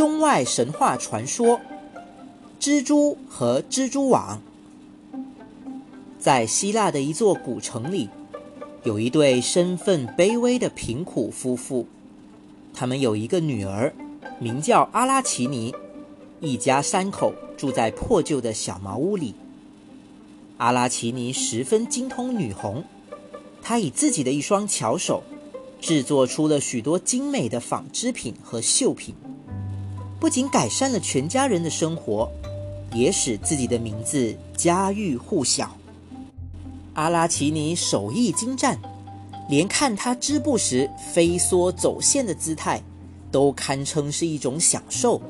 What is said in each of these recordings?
中外神话传说：蜘蛛和蜘蛛网。在希腊的一座古城里，有一对身份卑微的贫苦夫妇，他们有一个女儿，名叫阿拉奇尼，一家三口住在破旧的小茅屋里。阿拉奇尼十分精通女红，她以自己的一双巧手。制作出了许多精美的纺织品和绣品，不仅改善了全家人的生活，也使自己的名字家喻户晓。阿拉奇尼手艺精湛，连看他织布时飞梭走线的姿态，都堪称是一种享受。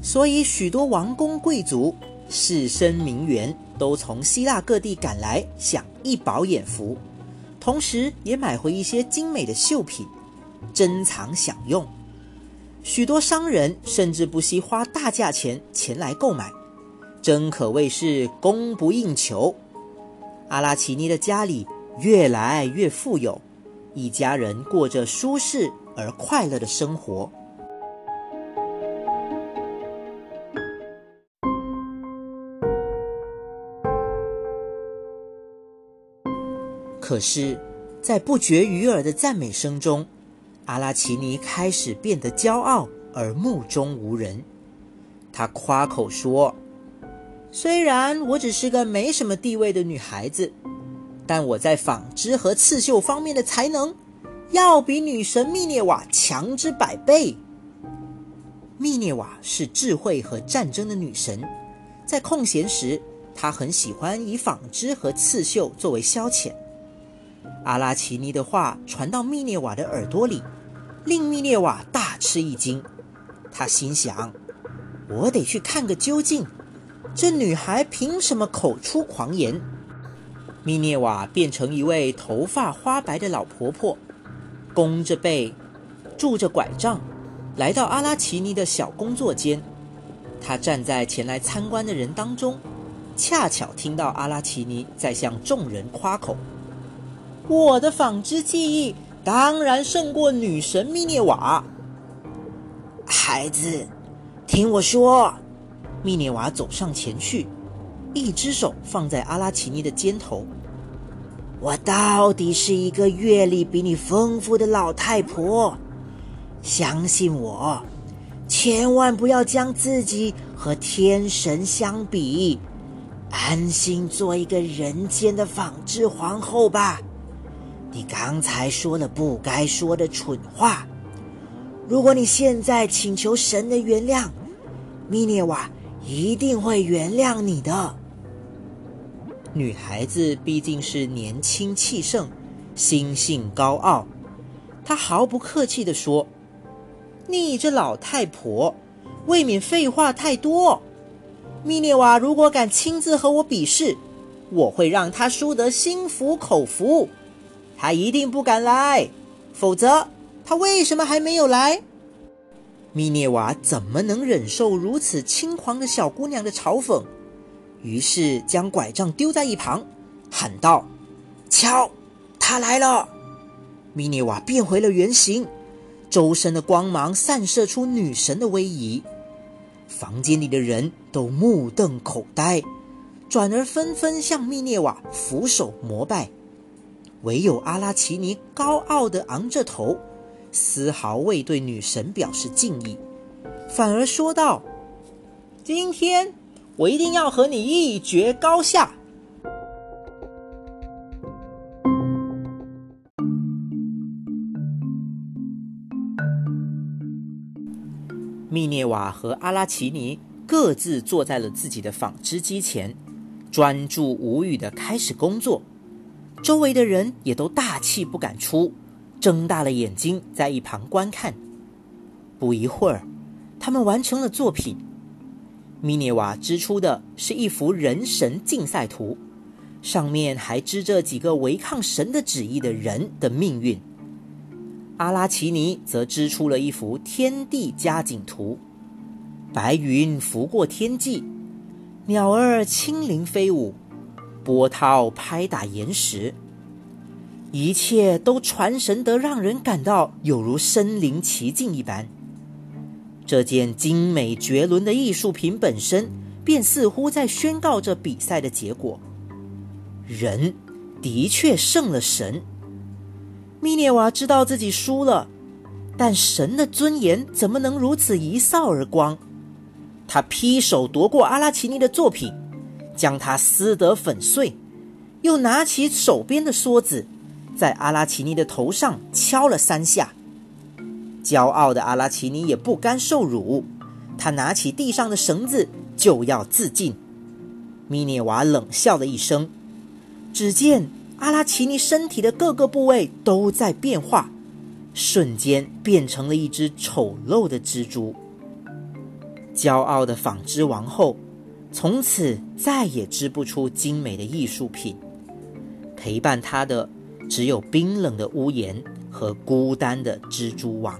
所以，许多王公贵族、士绅名媛都从希腊各地赶来，想一饱眼福。同时也买回一些精美的绣品，珍藏享用。许多商人甚至不惜花大价钱前来购买，真可谓是供不应求。阿拉奇尼的家里越来越富有，一家人过着舒适而快乐的生活。可是，在不绝于耳的赞美声中，阿拉奇尼开始变得骄傲而目中无人。他夸口说：“虽然我只是个没什么地位的女孩子，但我在纺织和刺绣方面的才能，要比女神密涅瓦强之百倍。”密涅瓦是智慧和战争的女神，在空闲时，她很喜欢以纺织和刺绣作为消遣。阿拉奇尼的话传到密涅瓦的耳朵里，令密涅瓦大吃一惊。他心想：“我得去看个究竟，这女孩凭什么口出狂言？”密涅瓦变成一位头发花白的老婆婆，弓着背，拄着拐杖，来到阿拉奇尼的小工作间。她站在前来参观的人当中，恰巧听到阿拉奇尼在向众人夸口。我的纺织技艺当然胜过女神密涅瓦。孩子，听我说。密涅瓦走上前去，一只手放在阿拉奇尼的肩头。我到底是一个阅历比你丰富的老太婆，相信我，千万不要将自己和天神相比，安心做一个人间的纺织皇后吧。你刚才说了不该说的蠢话。如果你现在请求神的原谅，米涅瓦一定会原谅你的。女孩子毕竟是年轻气盛，心性高傲，她毫不客气地说：“你这老太婆，未免废话太多。米涅瓦如果敢亲自和我比试，我会让她输得心服口服。”他一定不敢来，否则他为什么还没有来？密涅瓦怎么能忍受如此轻狂的小姑娘的嘲讽？于是将拐杖丢在一旁，喊道：“瞧，他来了！”密涅瓦变回了原形，周身的光芒散射出女神的威仪。房间里的人都目瞪口呆，转而纷纷向密涅瓦俯首膜拜。唯有阿拉奇尼高傲地昂着头，丝毫未对女神表示敬意，反而说道：“今天我一定要和你一决高下。”密涅瓦和阿拉奇尼各自坐在了自己的纺织机前，专注无语地开始工作。周围的人也都大气不敢出，睁大了眼睛在一旁观看。不一会儿，他们完成了作品。米涅瓦织出的是一幅人神竞赛图，上面还织着几个违抗神的旨意的人的命运。阿拉奇尼则织出了一幅天地佳景图，白云拂过天际，鸟儿轻灵飞舞。波涛拍打岩石，一切都传神得让人感到有如身临其境一般。这件精美绝伦的艺术品本身，便似乎在宣告着比赛的结果：人的确胜了神。密涅瓦知道自己输了，但神的尊严怎么能如此一扫而光？他劈手夺过阿拉奇尼的作品，将它撕得粉碎，又拿起手边的梭子，在阿拉奇尼的头上敲了三下。骄傲的阿拉奇尼也不甘受辱，他拿起地上的绳子就要自尽。米涅瓦冷笑了一声，只见阿拉奇尼身体的各个部位都在变化，瞬间变成了一只丑陋的蜘蛛。骄傲的纺织王后，从此再也织不出精美的艺术品。陪伴他的，只有冰冷的屋檐和孤单的蜘蛛网。